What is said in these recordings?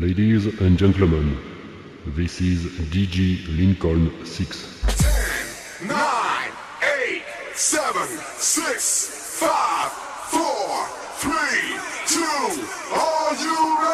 Ladies and gentlemen, this is DJ Lincoln 6. 9, 8, 7, 6, 5, 4, 3, 2, are you ready?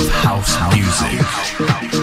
Of house music.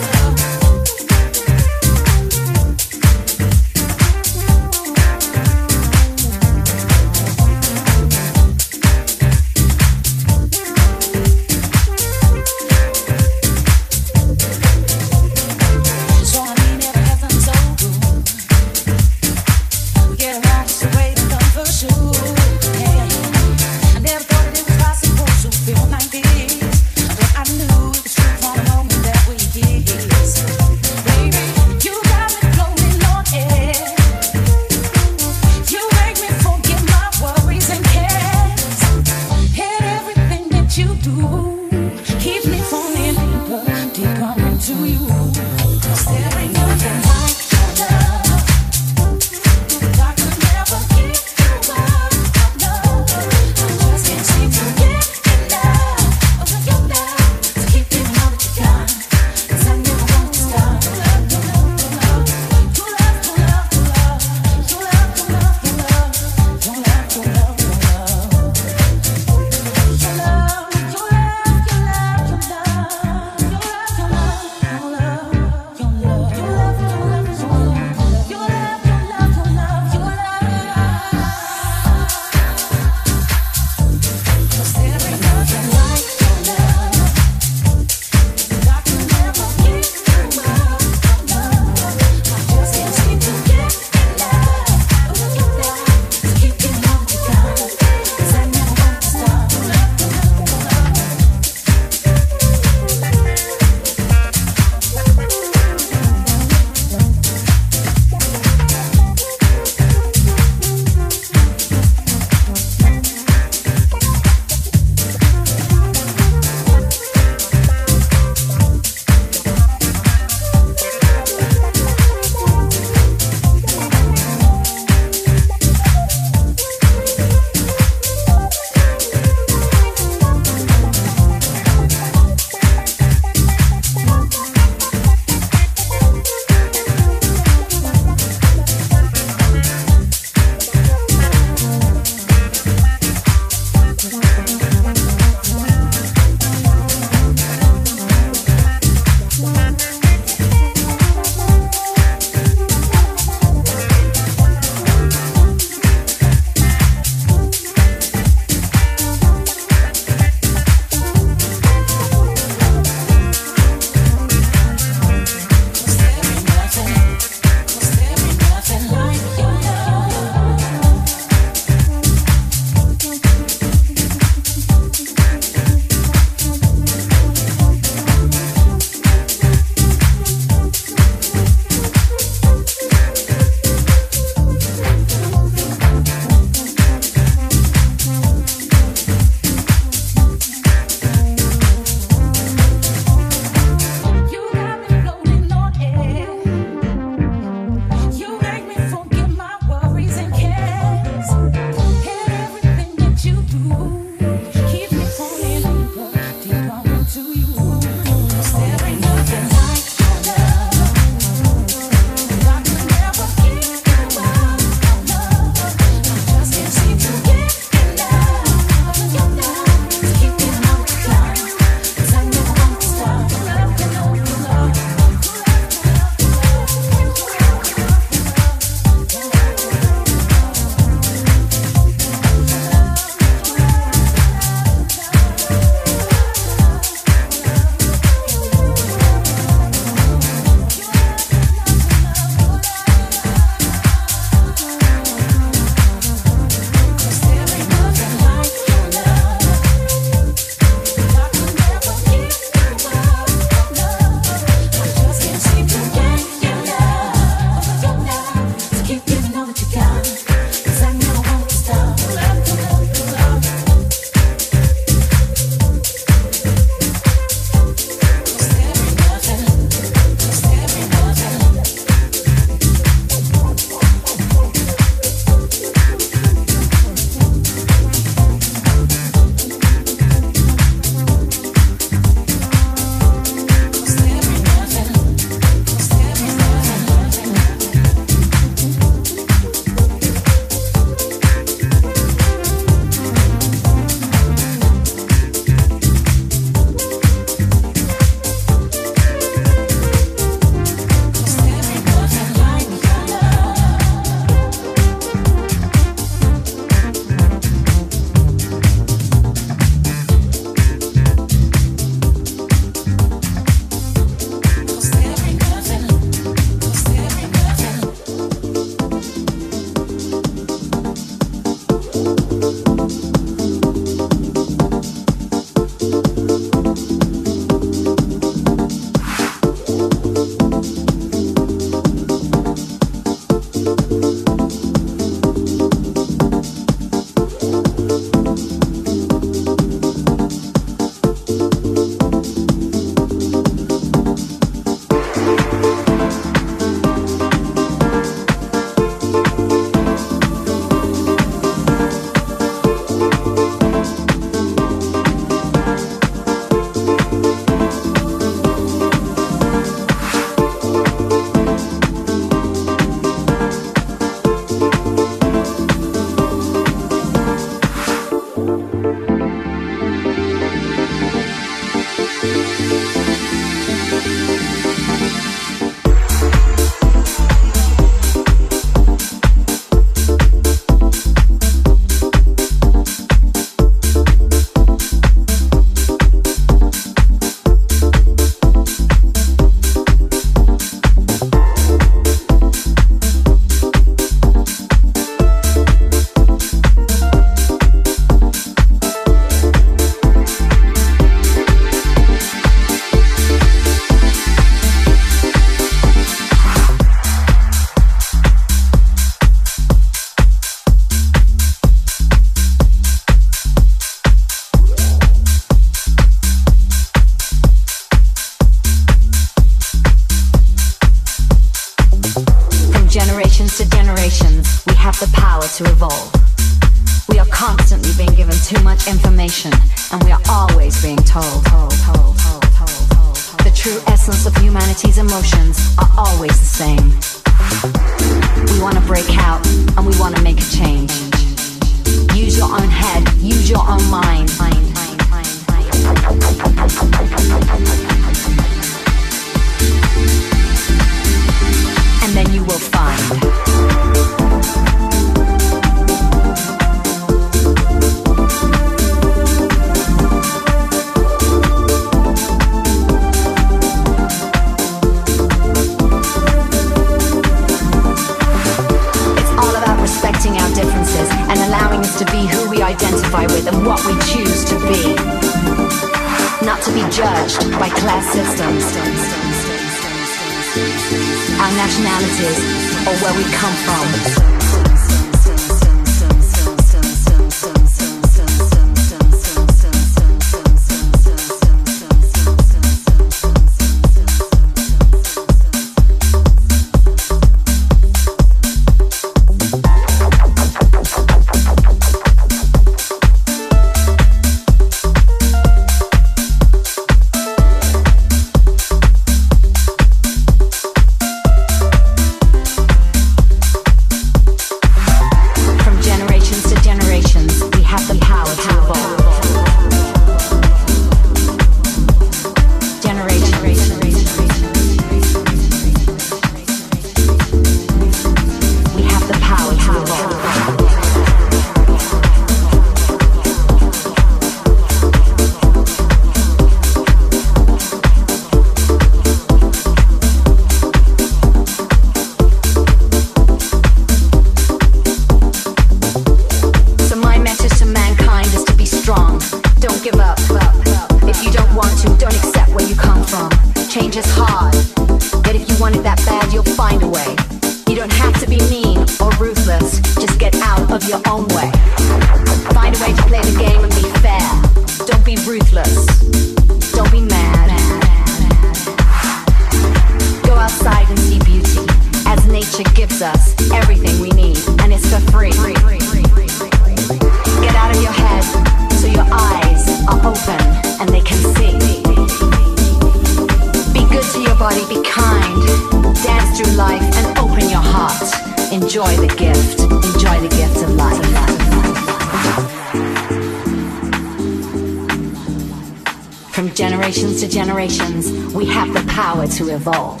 generations, we have the power to evolve.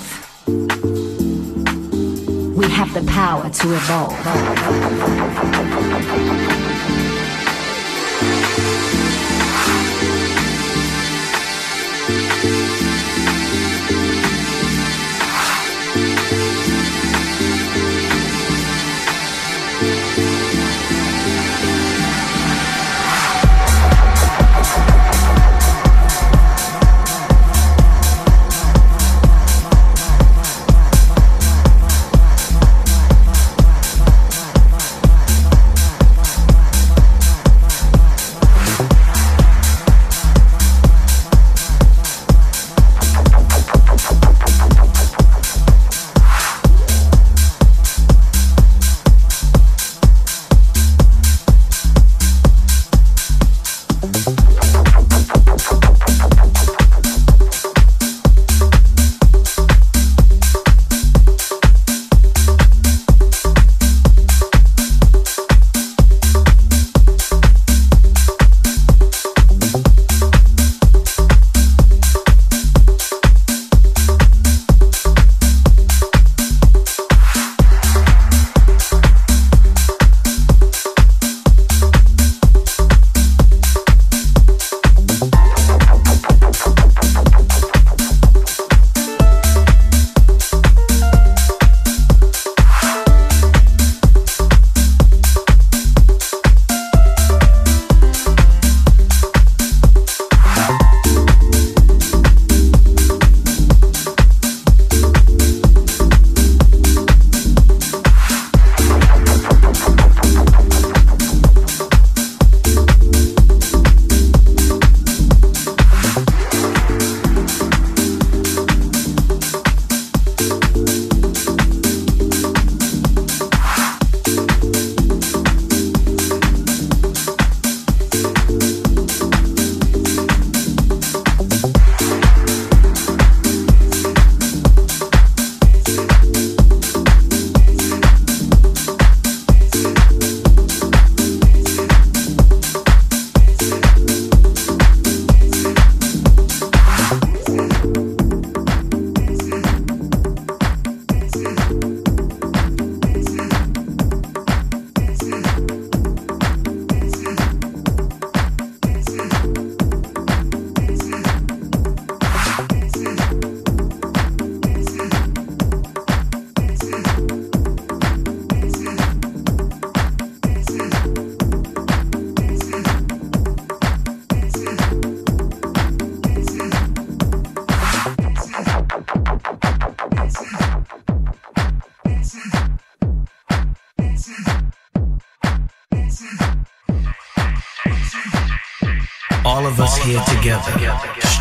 We have the power to evolve.